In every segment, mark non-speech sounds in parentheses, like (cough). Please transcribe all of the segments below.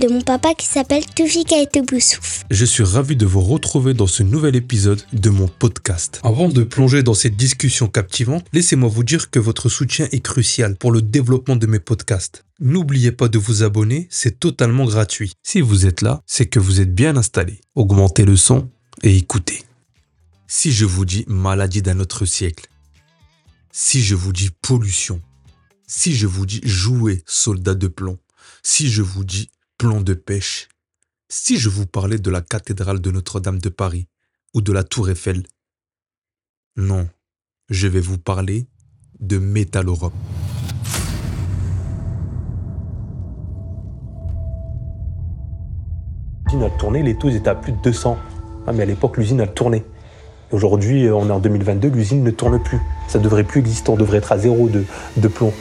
de mon papa qui s'appelle Toufika et Boussouf. Je suis ravi de vous retrouver dans ce nouvel épisode de mon podcast. Avant de plonger dans cette discussion captivante, laissez-moi vous dire que votre soutien est crucial pour le développement de mes podcasts. N'oubliez pas de vous abonner, c'est totalement gratuit. Si vous êtes là, c'est que vous êtes bien installé. Augmentez le son et écoutez. Si je vous dis maladie d'un autre siècle, si je vous dis pollution, si je vous dis jouer soldat de plomb, si je vous dis plomb de pêche, si je vous parlais de la cathédrale de Notre-Dame de Paris ou de la tour Eiffel, non, je vais vous parler de Métal Europe. L'usine a tourné, les taux étaient à plus de 200. Ah, mais à l'époque, l'usine a tourné. Aujourd'hui, on est en 2022, l'usine ne tourne plus. Ça devrait plus exister, on devrait être à zéro de plomb.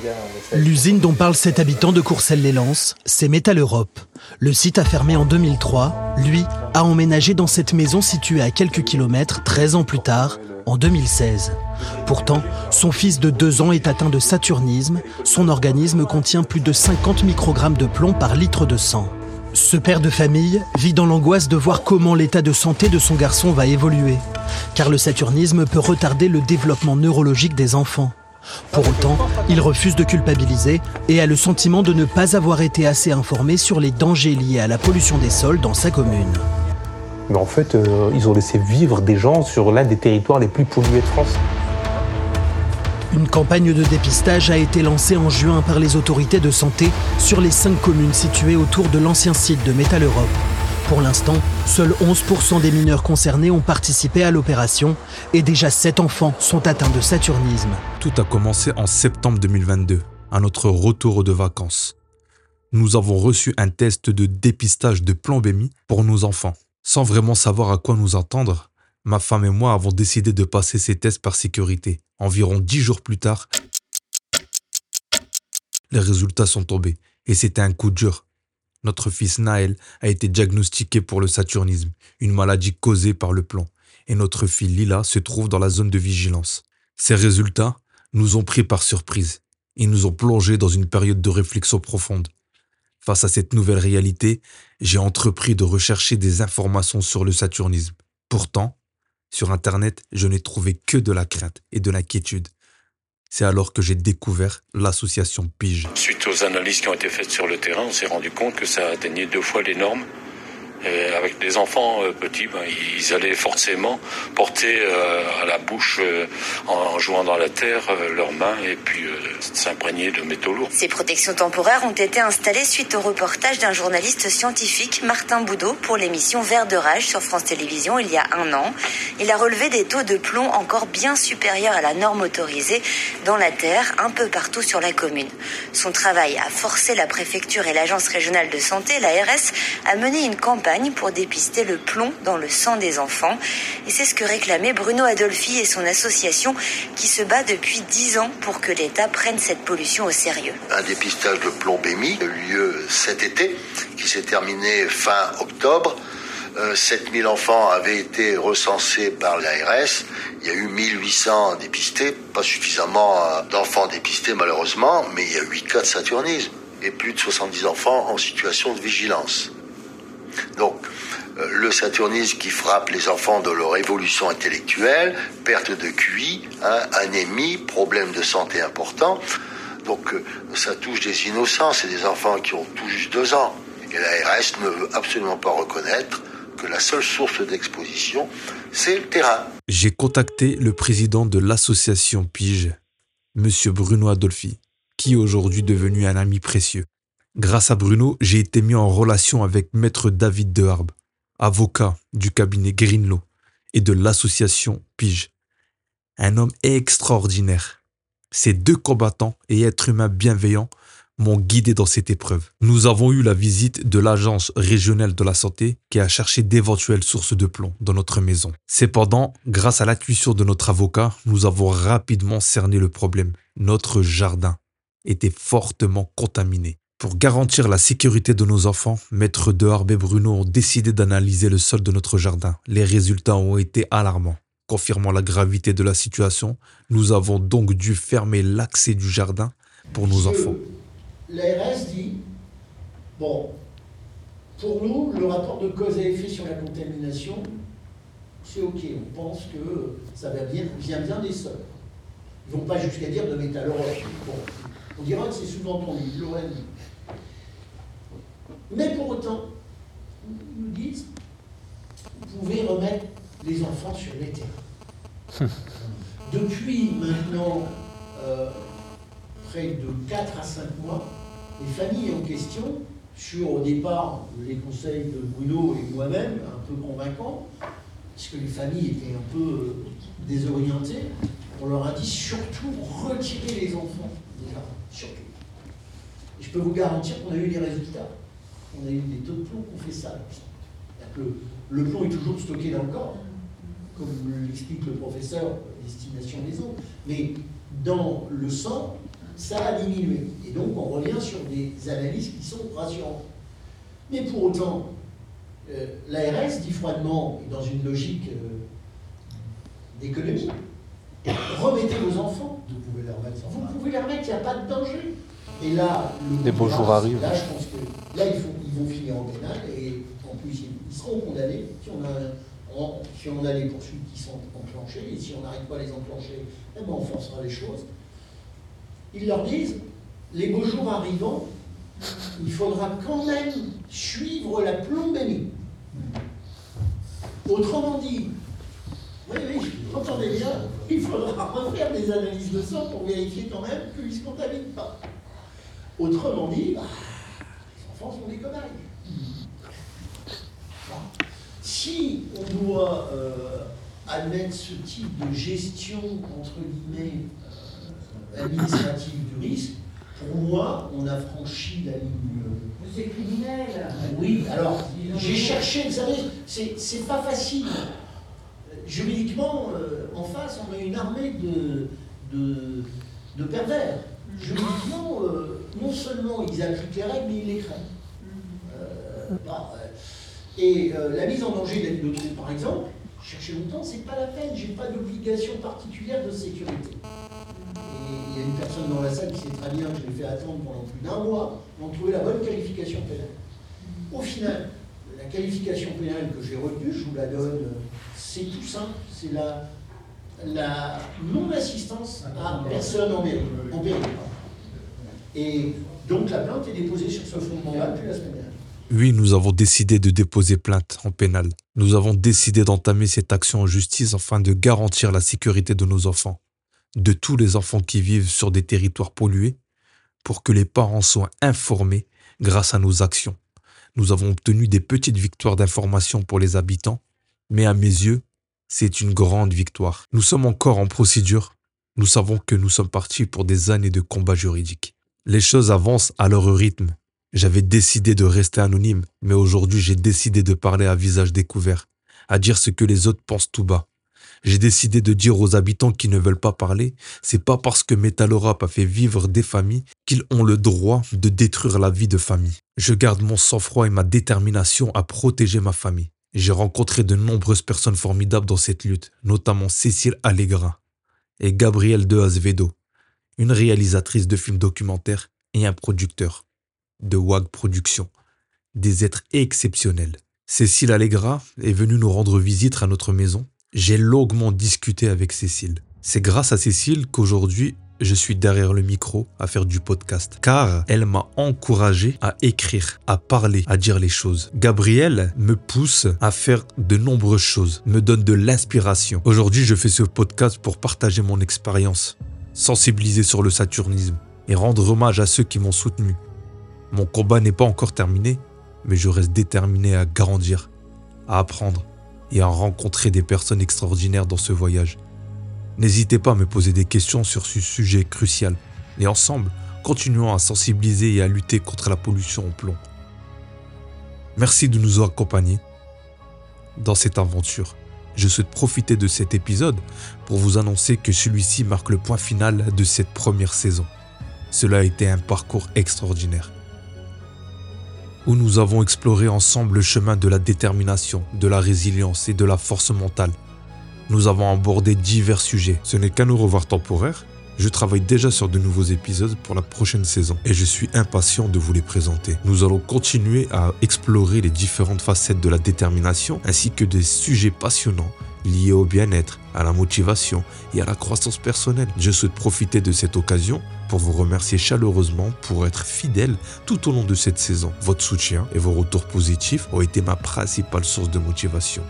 L'usine dont parle cet habitant de Courcelles-les-Lances, c'est Métal Europe. Le site a fermé en 2003. Lui a emménagé dans cette maison située à quelques kilomètres 13 ans plus tard, en 2016. Pourtant, son fils de 2 ans est atteint de saturnisme. Son organisme contient plus de 50 microgrammes de plomb par litre de sang. Ce père de famille vit dans l'angoisse de voir comment l'état de santé de son garçon va évoluer, car le saturnisme peut retarder le développement neurologique des enfants. Pour autant, il refuse de culpabiliser et a le sentiment de ne pas avoir été assez informé sur les dangers liés à la pollution des sols dans sa commune. Mais en fait, euh, ils ont laissé vivre des gens sur l'un des territoires les plus pollués de France. Une campagne de dépistage a été lancée en juin par les autorités de santé sur les cinq communes situées autour de l'ancien site de Métal Europe. Pour l'instant, seuls 11% des mineurs concernés ont participé à l'opération et déjà 7 enfants sont atteints de saturnisme. Tout a commencé en septembre 2022, à notre retour de vacances. Nous avons reçu un test de dépistage de plombémie pour nos enfants. Sans vraiment savoir à quoi nous attendre, ma femme et moi avons décidé de passer ces tests par sécurité. Environ dix jours plus tard, les résultats sont tombés et c'était un coup dur. Notre fils Naël a été diagnostiqué pour le saturnisme, une maladie causée par le plomb, et notre fille Lila se trouve dans la zone de vigilance. Ces résultats nous ont pris par surprise et nous ont plongé dans une période de réflexion profonde. Face à cette nouvelle réalité, j'ai entrepris de rechercher des informations sur le saturnisme. Pourtant, sur Internet, je n'ai trouvé que de la crainte et de l'inquiétude. C'est alors que j'ai découvert l'association Pige. Suite aux analyses qui ont été faites sur le terrain, on s'est rendu compte que ça atteignait deux fois les normes et avec des enfants euh, petits, ben, ils allaient forcément porter euh, à la bouche, euh, en, jouant dans la terre, leurs mains et puis s'imprégner de métaux lourds. Ces protections temporaires ont été installées suite au reportage d'un journaliste scientifique, Martin Boudot, pour l'émission Vert de Rage sur France Télévisions il y a un an. Il a relevé des taux de plomb encore bien supérieurs à la norme autorisée dans la terre, un peu partout sur la commune. Son travail a forcé la préfecture et l'agence régionale de santé, l'ARS, à mener une campagne pour dépister le plomb dans le sang des enfants. Et c'est ce que réclamait Bruno Adolfi et son association qui se bat depuis 10 ans pour que l'État prenne cette pollution au sérieux. Un dépistage de plombémie a eu lieu cet été, qui s'est terminé fin octobre. 7000 euh, enfants avaient été recensés par l'ARS. Il y a eu 1800 dépistés, pas suffisamment euh, d'enfants dépistés malheureusement, mais il y a 8 cas de saturnisme et plus de 70 enfants en situation de vigilance. Donc, euh, le saturnisme qui frappe les enfants de leur évolution intellectuelle, perte de QI, hein, anémie, problème de santé important. Donc, euh, ça touche des innocents, c'est des enfants qui ont tout juste deux ans. Et l'ARS ne veut absolument pas reconnaître que la seule source d'exposition, c'est le terrain. J'ai contacté le président de l'association Pige, M. Bruno Adolfi, qui est aujourd'hui devenu un ami précieux. Grâce à Bruno, j'ai été mis en relation avec maître David Deharbe, avocat du cabinet Greenlaw et de l'association Pige. Un homme extraordinaire. Ces deux combattants et êtres humains bienveillants m'ont guidé dans cette épreuve. Nous avons eu la visite de l'Agence régionale de la santé qui a cherché d'éventuelles sources de plomb dans notre maison. Cependant, grâce à l'intuition de notre avocat, nous avons rapidement cerné le problème. Notre jardin était fortement contaminé. Pour garantir la sécurité de nos enfants, Maître Deharbe et Bruno ont décidé d'analyser le sol de notre jardin. Les résultats ont été alarmants. Confirmant la gravité de la situation, nous avons donc dû fermer l'accès du jardin pour nos enfants. L'ARS dit Bon, pour nous, le rapport de cause à effet sur la contamination, c'est OK. On pense que ça va bien, vient bien des sols. Ils ne vont pas jusqu'à dire de métal Bon, on dira que c'est souvent entendu, l'OM. Mais pour autant, ils nous disent, vous pouvez remettre les enfants sur les terrains. (laughs) Depuis maintenant euh, près de 4 à 5 mois, les familles en question, sur au départ les conseils de Bruno et moi-même, un peu convaincants, parce que les familles étaient un peu euh, désorientées, on leur a dit surtout retirer les enfants, déjà, surtout. Et je peux vous garantir qu'on a eu les résultats. On a eu des taux de plomb qu'on fait ça. Que le plomb est toujours stocké dans le corps, comme l'explique le professeur, l'estimation des eaux. Mais dans le sang, ça a diminué. Et donc on revient sur des analyses qui sont rassurantes. Mais pour autant, euh, l'ARS dit froidement, et dans une logique euh, d'économie, remettez vos enfants. Vous pouvez les remettre, vous pouvez les remettre, il n'y a pas de danger. Et là, les beaux jours arrivent. Là, je pense que là, ils, vont finir en pénal et en plus, ils seront condamnés si on a, si on a les poursuites qui sont enclenchées et si on n'arrive pas à les enclencher, eh ben, on forcera les choses ils leur disent, les beaux jours arrivant, il faudra quand même suivre la plombémie. Autrement dit, oui, oui, entendez bien, il faudra refaire des analyses de sang pour vérifier quand même qu'ils ne se contaminent pas. Autrement dit, bah, les enfants sont des connards. Si on doit euh, admettre ce type de gestion, entre guillemets, administrative du risque, pour moi, on a franchi la ligne. C'est criminel. Oui, alors, j'ai cherché, vous savez, c'est pas facile. Juridiquement, euh, en face, on a une armée de, de, pervers. Juridiquement, euh, non seulement ils appliquent les règles, mais ils les craignent. Euh, bah, et la mise en danger de vie d'autrui, par exemple, chercher longtemps, c'est pas la peine, j'ai pas d'obligation particulière de sécurité il y a une personne dans la salle qui sait très bien que je l'ai fait attendre pendant plus d'un mois pour trouver la bonne qualification pénale. Au final, la qualification pénale que j'ai retenue, je vous la donne, c'est tout simple, c'est la, la non-assistance à personne en péril. Et donc la plainte est déposée sur ce fondement-là depuis la semaine dernière. Oui, nous avons décidé de déposer plainte en pénal. Nous avons décidé d'entamer cette action en justice afin de garantir la sécurité de nos enfants de tous les enfants qui vivent sur des territoires pollués pour que les parents soient informés grâce à nos actions. Nous avons obtenu des petites victoires d'information pour les habitants, mais à mes yeux, c'est une grande victoire. Nous sommes encore en procédure. Nous savons que nous sommes partis pour des années de combats juridiques. Les choses avancent à leur rythme. J'avais décidé de rester anonyme, mais aujourd'hui j'ai décidé de parler à visage découvert, à dire ce que les autres pensent tout bas. J'ai décidé de dire aux habitants qui ne veulent pas parler, c'est pas parce que Metal a fait vivre des familles qu'ils ont le droit de détruire la vie de famille. Je garde mon sang-froid et ma détermination à protéger ma famille. J'ai rencontré de nombreuses personnes formidables dans cette lutte, notamment Cécile Allegra et Gabrielle de Azevedo, une réalisatrice de films documentaires et un producteur de WAG Productions, des êtres exceptionnels. Cécile Allegra est venue nous rendre visite à notre maison j'ai longuement discuté avec Cécile. C'est grâce à Cécile qu'aujourd'hui, je suis derrière le micro à faire du podcast. Car elle m'a encouragé à écrire, à parler, à dire les choses. Gabrielle me pousse à faire de nombreuses choses, me donne de l'inspiration. Aujourd'hui, je fais ce podcast pour partager mon expérience, sensibiliser sur le saturnisme et rendre hommage à ceux qui m'ont soutenu. Mon combat n'est pas encore terminé, mais je reste déterminé à grandir, à apprendre et à rencontrer des personnes extraordinaires dans ce voyage. N'hésitez pas à me poser des questions sur ce sujet crucial et ensemble, continuons à sensibiliser et à lutter contre la pollution au plomb. Merci de nous accompagner dans cette aventure. Je souhaite profiter de cet épisode pour vous annoncer que celui-ci marque le point final de cette première saison. Cela a été un parcours extraordinaire où nous avons exploré ensemble le chemin de la détermination, de la résilience et de la force mentale. Nous avons abordé divers sujets. Ce n'est qu'un au revoir temporaire, Je travaille déjà sur de nouveaux épisodes pour la prochaine saison et je suis impatient de vous les présenter. Nous allons continuer à explorer les différentes facettes de la détermination ainsi que des sujets passionnants liés au bien-être, à la motivation et à la croissance personnelle. Je souhaite profiter de cette occasion pour vous remercier chaleureusement pour être fidèle tout au long de cette saison. Votre soutien et vos retours positifs ont été ma principale source de motivation.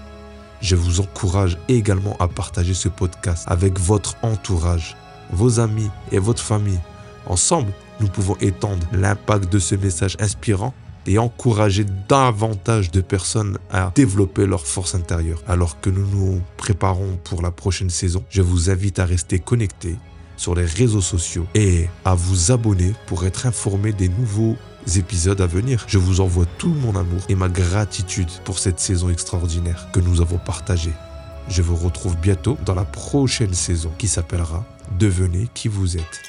Je vous encourage également à partager ce podcast avec votre entourage, vos amis et votre famille. Ensemble, nous pouvons étendre l'impact de ce message inspirant et encourager davantage de personnes à développer leur force intérieure. Alors que nous nous préparons pour la prochaine saison, je vous invite à rester connectés sur les réseaux sociaux et à vous abonner pour être informé des nouveaux épisodes à venir. Je vous envoie tout mon amour et ma gratitude pour cette saison extraordinaire que nous avons partagée. Je vous retrouve bientôt dans la prochaine saison qui s'appellera Devenez qui vous êtes.